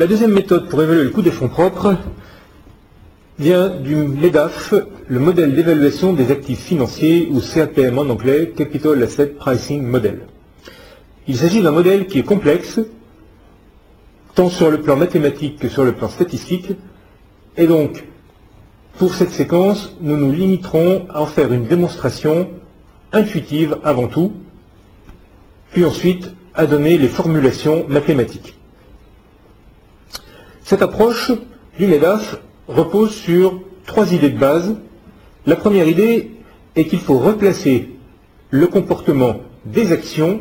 La deuxième méthode pour évaluer le coût des fonds propres vient du MEDAF, le modèle d'évaluation des actifs financiers, ou CAPM en anglais, Capital Asset Pricing Model. Il s'agit d'un modèle qui est complexe, tant sur le plan mathématique que sur le plan statistique, et donc, pour cette séquence, nous nous limiterons à en faire une démonstration intuitive avant tout, puis ensuite à donner les formulations mathématiques. Cette approche du MEDAF repose sur trois idées de base. La première idée est qu'il faut replacer le comportement des actions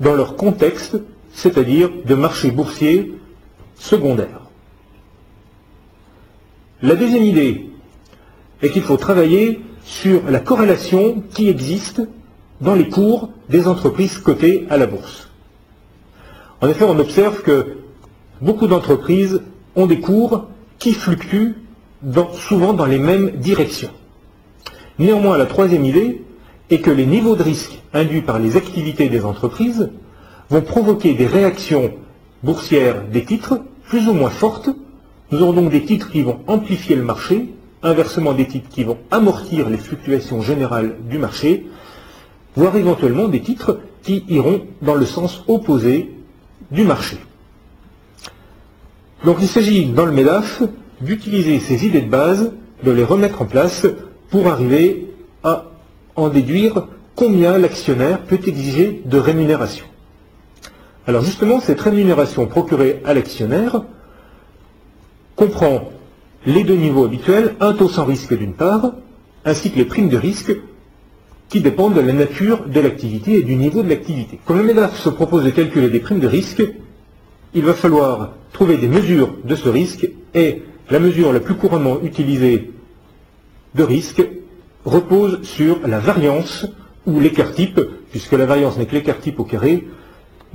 dans leur contexte, c'est-à-dire de marché boursier secondaire. La deuxième idée est qu'il faut travailler sur la corrélation qui existe dans les cours des entreprises cotées à la bourse. En effet, on observe que beaucoup d'entreprises ont des cours qui fluctuent souvent dans les mêmes directions. Néanmoins, la troisième idée est que les niveaux de risque induits par les activités des entreprises vont provoquer des réactions boursières des titres plus ou moins fortes. Nous aurons donc des titres qui vont amplifier le marché, inversement des titres qui vont amortir les fluctuations générales du marché, voire éventuellement des titres qui iront dans le sens opposé du marché. Donc il s'agit dans le MEDAF d'utiliser ces idées de base, de les remettre en place pour arriver à en déduire combien l'actionnaire peut exiger de rémunération. Alors justement, cette rémunération procurée à l'actionnaire comprend les deux niveaux habituels, un taux sans risque d'une part, ainsi que les primes de risque qui dépendent de la nature de l'activité et du niveau de l'activité. Comme le MEDAF se propose de calculer des primes de risque, il va falloir trouver des mesures de ce risque et la mesure la plus couramment utilisée de risque repose sur la variance ou l'écart type, puisque la variance n'est que l'écart type au carré.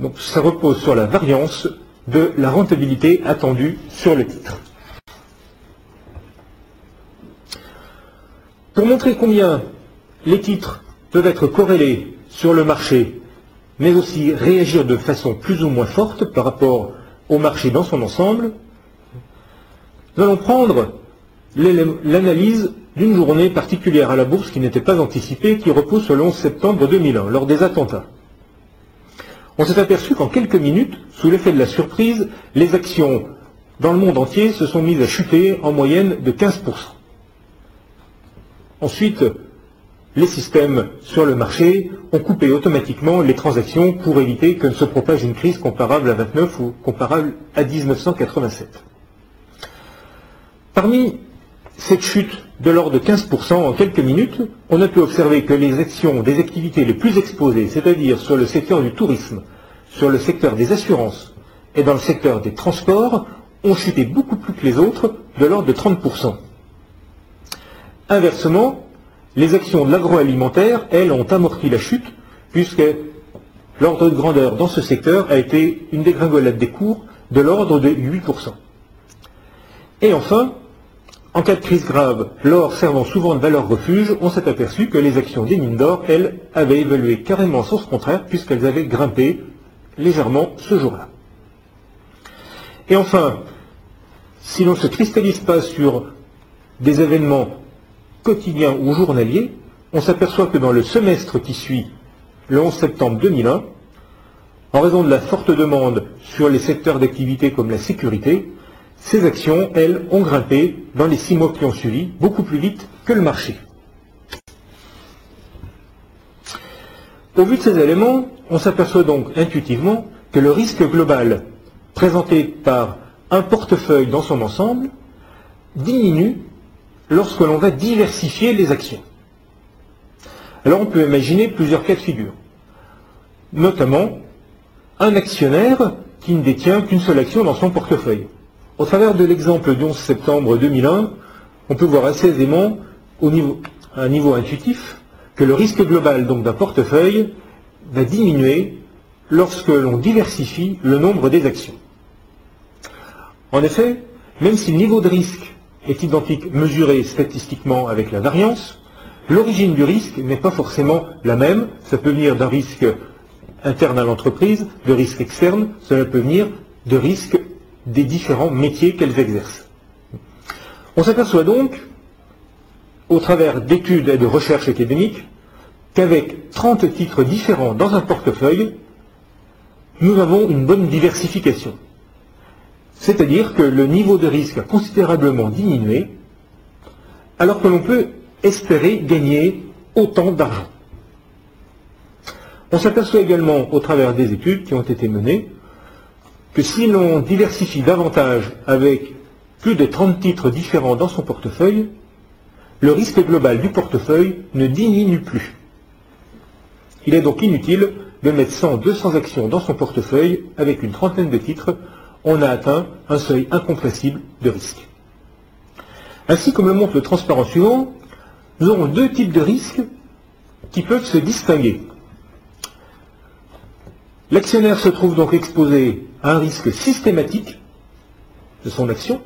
Donc ça repose sur la variance de la rentabilité attendue sur le titre. Pour montrer combien les titres peuvent être corrélés sur le marché, mais aussi réagir de façon plus ou moins forte par rapport au marché dans son ensemble, nous allons prendre l'analyse d'une journée particulière à la bourse qui n'était pas anticipée, qui repose sur le 11 septembre 2001, lors des attentats. On s'est aperçu qu'en quelques minutes, sous l'effet de la surprise, les actions dans le monde entier se sont mises à chuter en moyenne de 15%. Ensuite, les systèmes sur le marché ont coupé automatiquement les transactions pour éviter que ne se propage une crise comparable à 29 ou comparable à 1987. Parmi cette chute de l'ordre de 15% en quelques minutes, on a pu observer que les actions des activités les plus exposées, c'est-à-dire sur le secteur du tourisme, sur le secteur des assurances et dans le secteur des transports, ont chuté beaucoup plus que les autres, de l'ordre de 30%. Inversement, les actions de l'agroalimentaire, elles, ont amorti la chute, puisque l'ordre de grandeur dans ce secteur a été une dégringolade des cours de l'ordre de 8%. Et enfin, en cas de crise grave, l'or servant souvent de valeur refuge, on s'est aperçu que les actions des mines d'or, elles, avaient évolué carrément en sens contraire, puisqu'elles avaient grimpé légèrement ce jour-là. Et enfin, si l'on ne se cristallise pas sur des événements quotidiens ou journaliers, on s'aperçoit que dans le semestre qui suit le 11 septembre 2001, en raison de la forte demande sur les secteurs d'activité comme la sécurité, ces actions, elles, ont grimpé dans les six mois qui ont suivi, beaucoup plus vite que le marché. Au vu de ces éléments, on s'aperçoit donc intuitivement que le risque global présenté par un portefeuille dans son ensemble diminue lorsque l'on va diversifier les actions. Alors on peut imaginer plusieurs cas de figure, notamment un actionnaire qui ne détient qu'une seule action dans son portefeuille. Au travers de l'exemple du 11 septembre 2001, on peut voir assez aisément, à un niveau intuitif, que le risque global d'un portefeuille va diminuer lorsque l'on diversifie le nombre des actions. En effet, même si le niveau de risque est identique mesuré statistiquement avec la variance, l'origine du risque n'est pas forcément la même. Ça peut venir d'un risque interne à l'entreprise, de risque externe, cela peut venir de risques des différents métiers qu'elles exercent. On s'aperçoit donc, au travers d'études et de recherches académiques, qu'avec 30 titres différents dans un portefeuille, nous avons une bonne diversification. C'est-à-dire que le niveau de risque a considérablement diminué, alors que l'on peut espérer gagner autant d'argent. On s'aperçoit également, au travers des études qui ont été menées, que si l'on diversifie davantage avec plus de 30 titres différents dans son portefeuille, le risque global du portefeuille ne diminue plus. Il est donc inutile de mettre 100, 200 actions dans son portefeuille avec une trentaine de titres, on a atteint un seuil incompressible de risque. Ainsi, comme le montre le transparent suivant, nous aurons deux types de risques qui peuvent se distinguer. L'actionnaire se trouve donc exposé à un risque systématique de son action.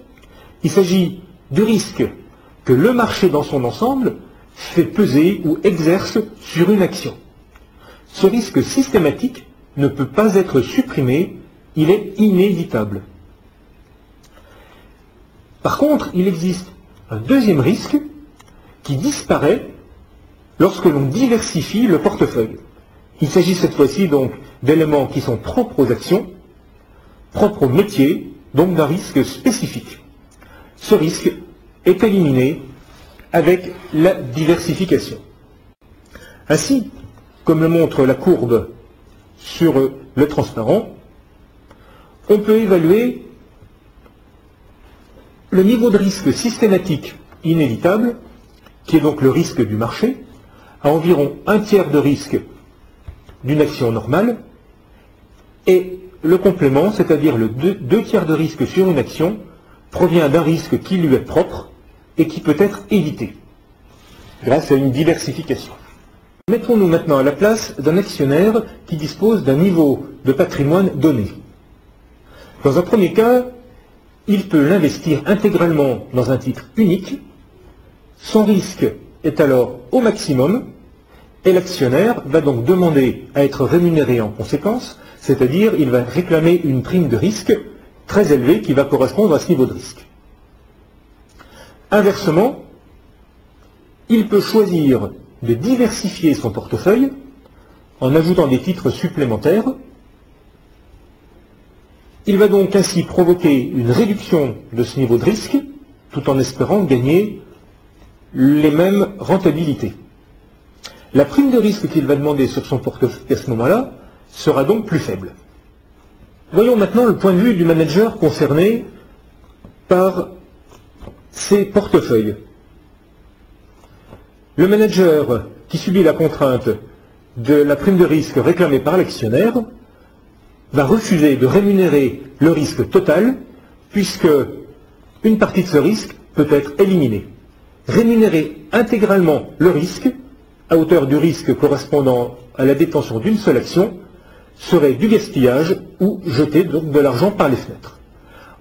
Il s'agit du risque que le marché dans son ensemble fait peser ou exerce sur une action. Ce risque systématique ne peut pas être supprimé, il est inévitable. Par contre, il existe un deuxième risque qui disparaît lorsque l'on diversifie le portefeuille. Il s'agit cette fois-ci donc d'éléments qui sont propres aux actions, propres au métier, donc d'un risque spécifique. Ce risque est éliminé avec la diversification. Ainsi, comme le montre la courbe sur le transparent, on peut évaluer le niveau de risque systématique inévitable, qui est donc le risque du marché, à environ un tiers de risque d'une action normale, et le complément, c'est-à-dire le deux, tiers de risque sur une action, provient d'un risque qui lui est propre et qui peut être évité grâce à une diversification. Mettons-nous maintenant à la place d'un actionnaire qui dispose d'un niveau de patrimoine donné. Dans un premier cas, il peut l'investir intégralement dans un titre unique. Son risque est alors au maximum et l'actionnaire va donc demander à être rémunéré en conséquence, c'est-à-dire il va réclamer une prime de risque très élevée qui va correspondre à ce niveau de risque. Inversement, il peut choisir de diversifier son portefeuille en ajoutant des titres supplémentaires. Il va donc ainsi provoquer une réduction de ce niveau de risque tout en espérant gagner les mêmes rentabilités. La prime de risque qu'il va demander sur son portefeuille à ce moment-là sera donc plus faible. Voyons maintenant le point de vue du manager concerné par ses portefeuilles. Le manager qui subit la contrainte de la prime de risque réclamée par l'actionnaire va refuser de rémunérer le risque total puisque une partie de ce risque peut être éliminée. Rémunérer intégralement le risque à hauteur du risque correspondant à la détention d'une seule action serait du gaspillage ou jeter donc de l'argent par les fenêtres.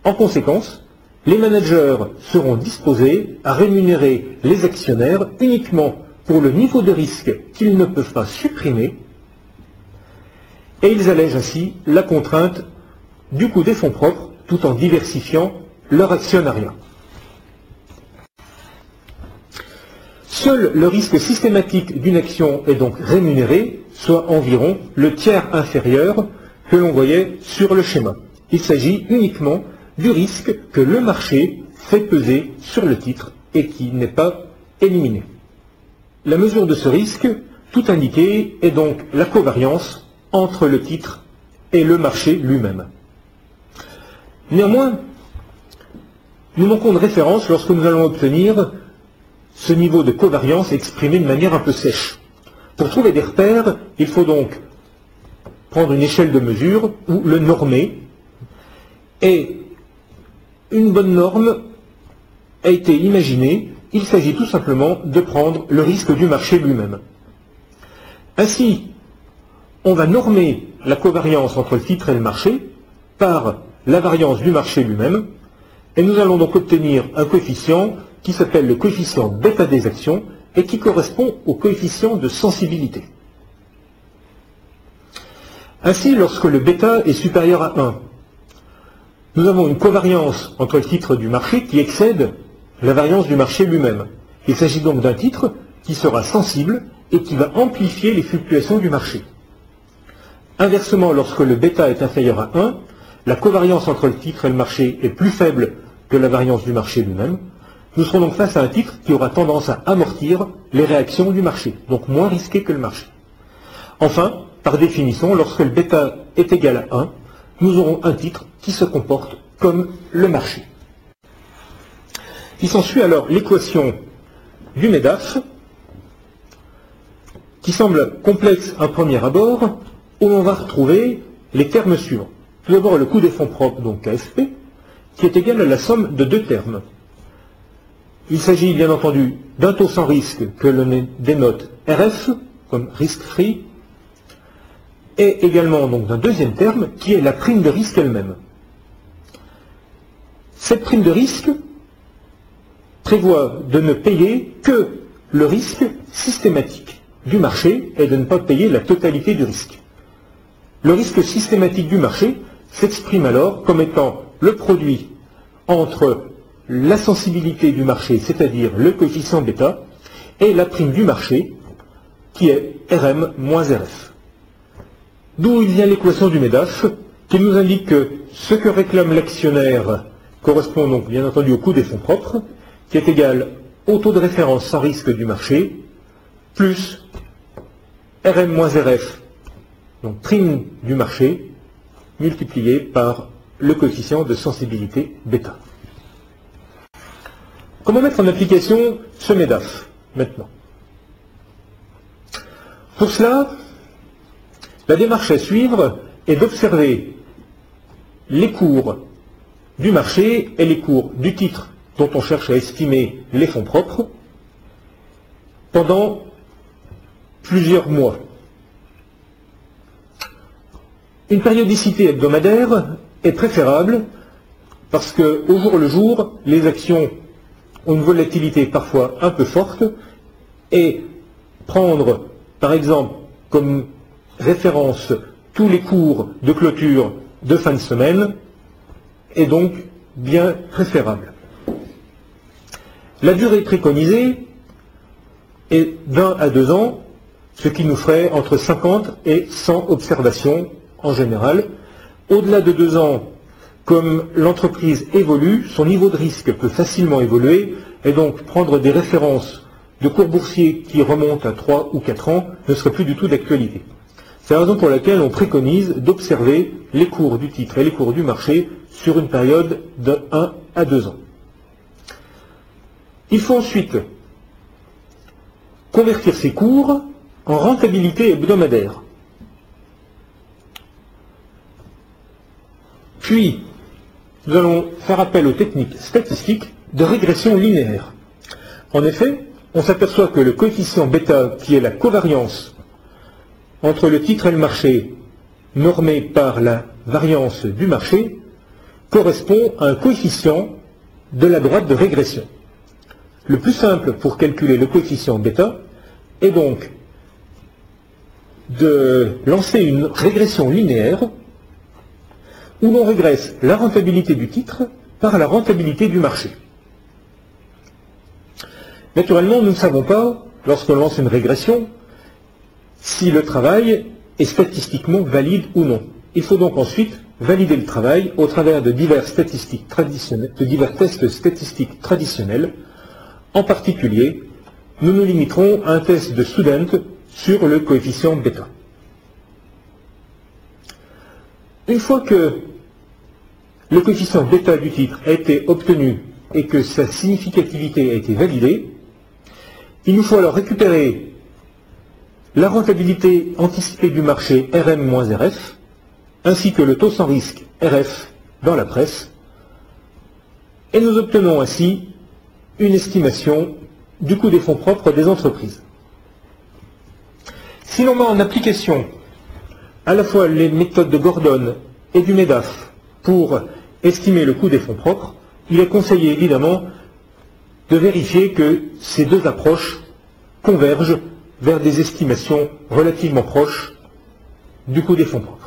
En conséquence, les managers seront disposés à rémunérer les actionnaires uniquement pour le niveau de risque qu'ils ne peuvent pas supprimer, et ils allègent ainsi la contrainte du coût des fonds propres tout en diversifiant leur actionnariat. Seul le risque systématique d'une action est donc rémunéré, soit environ le tiers inférieur que l'on voyait sur le schéma. Il s'agit uniquement du risque que le marché fait peser sur le titre et qui n'est pas éliminé. La mesure de ce risque, tout indiqué, est donc la covariance entre le titre et le marché lui-même. Néanmoins, nous manquons de référence lorsque nous allons obtenir ce niveau de covariance exprimé de manière un peu sèche. Pour trouver des repères, il faut donc prendre une échelle de mesure ou le normer et une bonne norme a été imaginée, il s'agit tout simplement de prendre le risque du marché lui-même. Ainsi, on va normer la covariance entre le titre et le marché par la variance du marché lui-même, et nous allons donc obtenir un coefficient qui s'appelle le coefficient bêta des actions et qui correspond au coefficient de sensibilité. Ainsi, lorsque le bêta est supérieur à 1, nous avons une covariance entre le titre du marché qui excède la variance du marché lui-même. Il s'agit donc d'un titre qui sera sensible et qui va amplifier les fluctuations du marché. Inversement, lorsque le bêta est inférieur à 1, la covariance entre le titre et le marché est plus faible que la variance du marché lui-même. Nous serons donc face à un titre qui aura tendance à amortir les réactions du marché, donc moins risqué que le marché. Enfin, par définition, lorsque le bêta est égal à 1, nous aurons un titre qui se comporte comme le marché. Il s'ensuit alors l'équation du MEDAF, qui semble complexe à premier abord, où l'on va retrouver les termes suivants. Tout d'abord le coût des fonds propres, donc KFP, qui est égal à la somme de deux termes. Il s'agit bien entendu d'un taux sans risque que l'on dénote RF, comme risque free, et également donc d'un deuxième terme qui est la prime de risque elle-même. Cette prime de risque prévoit de ne payer que le risque systématique du marché et de ne pas payer la totalité du risque. Le risque systématique du marché s'exprime alors comme étant le produit entre la sensibilité du marché, c'est-à-dire le coefficient bêta, et la prime du marché, qui est Rm moins Rf. D'où il vient l'équation du MEDAF, qui nous indique que ce que réclame l'actionnaire correspond donc bien entendu au coût des fonds propres, qui est égal au taux de référence sans risque du marché, plus Rm moins Rf, donc prime du marché, multiplié par le coefficient de sensibilité bêta. Comment mettre en application ce MEDAF maintenant? Pour cela, la démarche à suivre est d'observer les cours du marché et les cours du titre dont on cherche à estimer les fonds propres pendant plusieurs mois. Une périodicité hebdomadaire est préférable parce qu'au jour le jour, les actions ont une volatilité parfois un peu forte et prendre, par exemple, comme référence tous les cours de clôture de fin de semaine est donc bien préférable. La durée préconisée est d'un à deux ans, ce qui nous ferait entre 50 et 100 observations en général. Au-delà de deux ans, comme l'entreprise évolue, son niveau de risque peut facilement évoluer, et donc prendre des références de cours boursiers qui remontent à 3 ou 4 ans ne serait plus du tout d'actualité. C'est la raison pour laquelle on préconise d'observer les cours du titre et les cours du marché sur une période de 1 à 2 ans. Il faut ensuite convertir ces cours en rentabilité hebdomadaire. Puis, nous allons faire appel aux techniques statistiques de régression linéaire. En effet, on s'aperçoit que le coefficient bêta, qui est la covariance entre le titre et le marché, normé par la variance du marché, correspond à un coefficient de la droite de régression. Le plus simple pour calculer le coefficient bêta est donc de lancer une régression linéaire où l'on régresse la rentabilité du titre par la rentabilité du marché. Naturellement, nous ne savons pas, lorsqu'on lance une régression, si le travail est statistiquement valide ou non. Il faut donc ensuite valider le travail au travers de divers, tests statistiques traditionnels. En particulier, nous nous limiterons à un test de student sur le coefficient bêta. Une fois que le coefficient bêta du titre a été obtenu et que sa significativité a été validée, il nous faut alors récupérer la rentabilité anticipée du marché RM-RF, ainsi que le taux sans risque RF dans la presse, et nous obtenons ainsi une estimation du coût des fonds propres des entreprises. Si l'on met en application à la fois les méthodes de Gordon et du MEDAF pour estimer le coût des fonds propres, il est conseillé évidemment de vérifier que ces deux approches convergent vers des estimations relativement proches du coût des fonds propres.